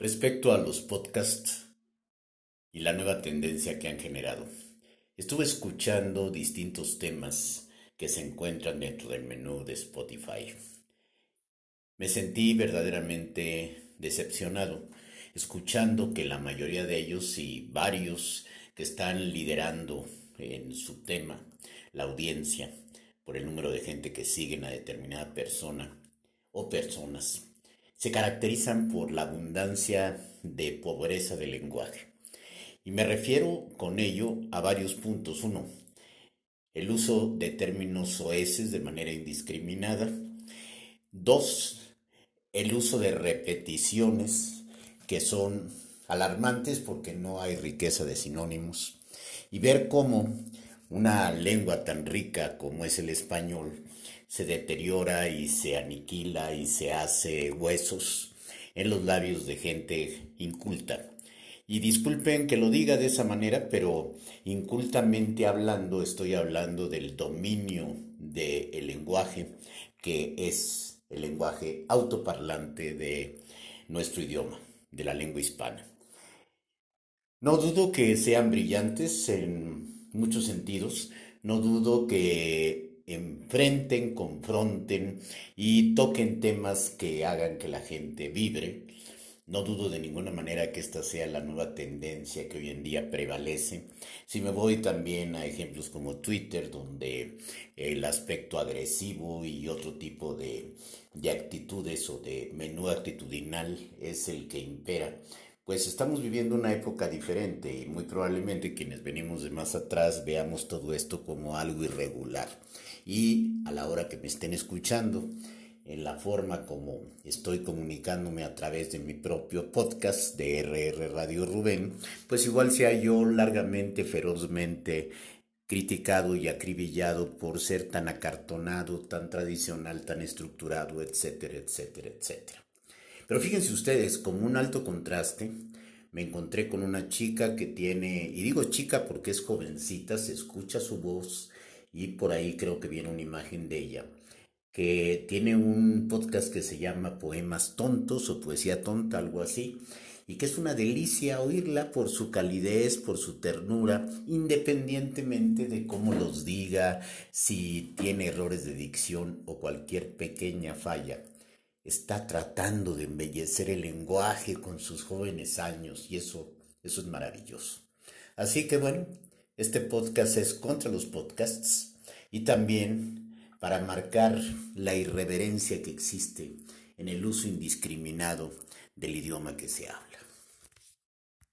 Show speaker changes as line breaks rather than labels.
Respecto a los podcasts y la nueva tendencia que han generado, estuve escuchando distintos temas que se encuentran dentro del menú de Spotify. Me sentí verdaderamente decepcionado escuchando que la mayoría de ellos y varios que están liderando en su tema la audiencia por el número de gente que siguen a determinada persona o personas se caracterizan por la abundancia de pobreza del lenguaje. Y me refiero con ello a varios puntos. Uno, el uso de términos soeces de manera indiscriminada. Dos, el uso de repeticiones que son alarmantes porque no hay riqueza de sinónimos. Y ver cómo una lengua tan rica como es el español se deteriora y se aniquila y se hace huesos en los labios de gente inculta. Y disculpen que lo diga de esa manera, pero incultamente hablando estoy hablando del dominio del lenguaje, que es el lenguaje autoparlante de nuestro idioma, de la lengua hispana. No dudo que sean brillantes en muchos sentidos, no dudo que enfrenten, confronten y toquen temas que hagan que la gente vibre. No dudo de ninguna manera que esta sea la nueva tendencia que hoy en día prevalece. Si me voy también a ejemplos como Twitter, donde el aspecto agresivo y otro tipo de, de actitudes o de menú actitudinal es el que impera, pues estamos viviendo una época diferente y muy probablemente quienes venimos de más atrás veamos todo esto como algo irregular. Y a la hora que me estén escuchando, en la forma como estoy comunicándome a través de mi propio podcast de RR Radio Rubén, pues igual sea yo largamente, ferozmente criticado y acribillado por ser tan acartonado, tan tradicional, tan estructurado, etcétera, etcétera, etcétera. Pero fíjense ustedes, como un alto contraste, me encontré con una chica que tiene, y digo chica porque es jovencita, se escucha su voz y por ahí creo que viene una imagen de ella, que tiene un podcast que se llama Poemas Tontos o Poesía Tonta, algo así, y que es una delicia oírla por su calidez, por su ternura, independientemente de cómo los diga, si tiene errores de dicción o cualquier pequeña falla está tratando de embellecer el lenguaje con sus jóvenes años y eso, eso es maravilloso. Así que bueno, este podcast es contra los podcasts y también para marcar la irreverencia que existe en el uso indiscriminado del idioma que se habla.